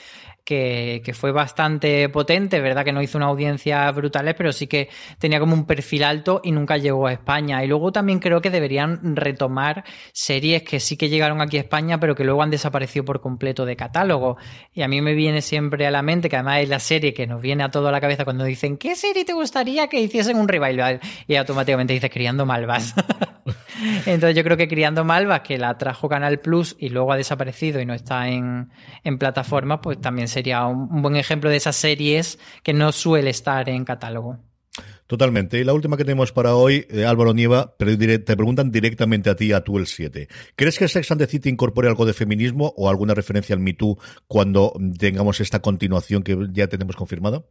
que, fue bastante potente, verdad que no hizo una audiencia brutales, pero sí que tenía como un perfil alto y nunca llegó a España. Y luego también creo que deberían retomar series que sí que llegaron aquí a España, pero que luego han desaparecido por completo de catálogo. Y a mí me viene siempre a la mente, que además es la serie que nos viene a todo a la cabeza cuando dicen, ¿qué serie te gustaría que hiciesen un revival? Y automáticamente dices, Criando Malvas. [LAUGHS] Entonces yo creo que Criando Malvas, que la trajo Canal Plus y luego ha desaparecido y no está en, en plataforma, pues también sería un, buen ejemplo de esas series que no suele estar en catálogo. Totalmente. Y la última que tenemos para hoy, eh, Álvaro Nieva, te preguntan directamente a ti, a tú el 7. ¿Crees que Sex and the City incorpore algo de feminismo o alguna referencia al Me Too cuando tengamos esta continuación que ya tenemos confirmada?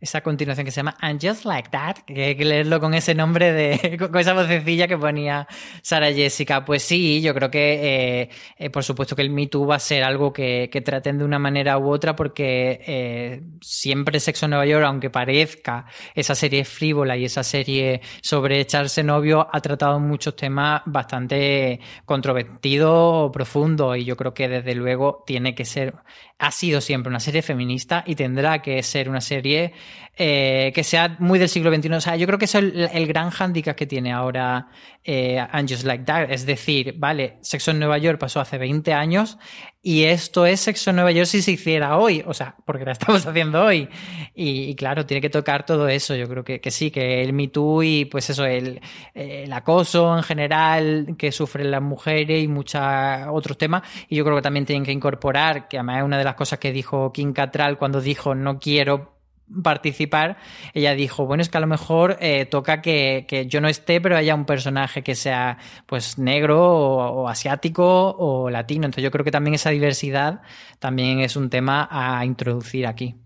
Esa continuación que se llama And Just Like That, que hay que leerlo con ese nombre de, [LAUGHS] con esa vocecilla que ponía Sara Jessica. Pues sí, yo creo que eh, eh, por supuesto que el Me Too va a ser algo que, que traten de una manera u otra porque eh, siempre Sexo en Nueva York, aunque parezca esa serie frívola y esa serie sobre echarse novio, ha tratado muchos temas bastante controvertidos o profundos y yo creo que desde luego tiene que ser, ha sido siempre una serie feminista y tendrá que ser una serie eh, que sea muy del siglo XXI. O sea, yo creo que eso es el, gran hándicap que tiene ahora eh, And Just Like That. Es decir, vale, Sexo en Nueva York pasó hace 20 años y esto es Sexo en Nueva York si se hiciera hoy. O sea, porque la estamos [LAUGHS] haciendo hoy. Y, y claro, tiene que tocar todo eso. Yo creo que, sí, que el Me Too y pues eso, el, el acoso en general que sufren las mujeres y muchos otros temas. Y yo creo que también tienen que incorporar, que además es una de las cosas que dijo Kim Catral cuando dijo no quiero participar, ella dijo, bueno, es que a lo mejor eh, toca que, que, yo no esté, pero haya un personaje que sea pues negro o, o, asiático o latino. Entonces yo creo que también esa diversidad también es un tema a introducir aquí.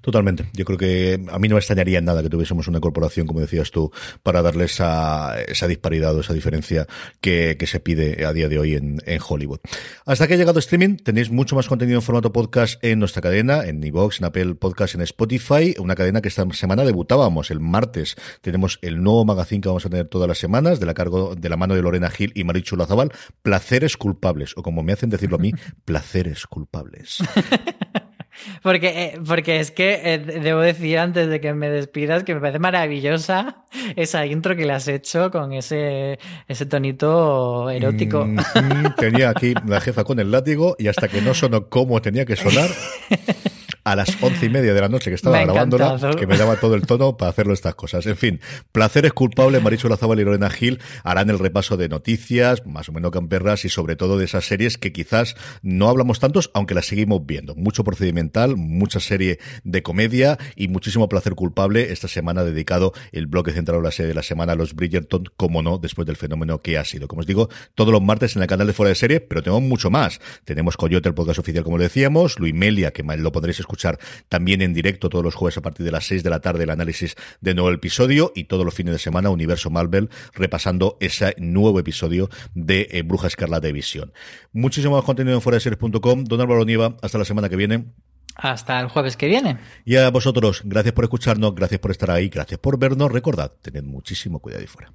Totalmente. Yo creo que a mí no me extrañaría en nada que tuviésemos una corporación, como decías tú, para darle esa, esa disparidad o esa diferencia que, se pide a día de hoy en, Hollywood. Hasta que ha llegado streaming, tenéis mucho más contenido en formato podcast en nuestra cadena, en iVoox, en Apple Podcast, en Spotify, una cadena que esta semana debutábamos el martes. Tenemos el nuevo magazine que vamos a tener todas las semanas, de la de la mano de Lorena Gil y Marichu Lazabal, Placeres culpables, o como me hacen decirlo a mí, [LAUGHS] placeres culpables. [LAUGHS] Porque, eh, porque es que eh, debo decir antes de que me despidas que me parece maravillosa esa intro que le has hecho con ese, ese tonito erótico. Mm, mm, tenía aquí la jefa con el látigo y hasta que no sonó como tenía que sonar. [LAUGHS] a las once y media de la noche que estaba grabándola, que me daba todo el tono para hacerlo estas cosas. En fin, placeres culpables, Marichu Lazabal y Lorena Gil harán el repaso de noticias, más o menos camperras y sobre todo de esas series que quizás no hablamos tantos, aunque las seguimos viendo. Mucho procedimental, mucha serie de comedia y muchísimo placer culpable esta semana dedicado el bloque central de la serie de la semana a los Bridgerton, como no, después del fenómeno que ha sido. Como os digo, todos los martes en el canal de Fuera de Serie, pero tenemos mucho más. Tenemos Coyote, el podcast oficial, como decíamos, Luis Melia, que lo podréis escuchar escuchar también en directo todos los jueves a partir de las 6 de la tarde el análisis de nuevo episodio y todos los fines de semana Universo Marvel repasando ese nuevo episodio de eh, Bruja Escarlata de Visión. Muchísimo más contenido en fueradeseries.com. Don Álvaro Nieva, hasta la semana que viene. Hasta el jueves que viene. Y a vosotros, gracias por escucharnos, gracias por estar ahí, gracias por vernos. Recordad, tened muchísimo cuidado ahí fuera.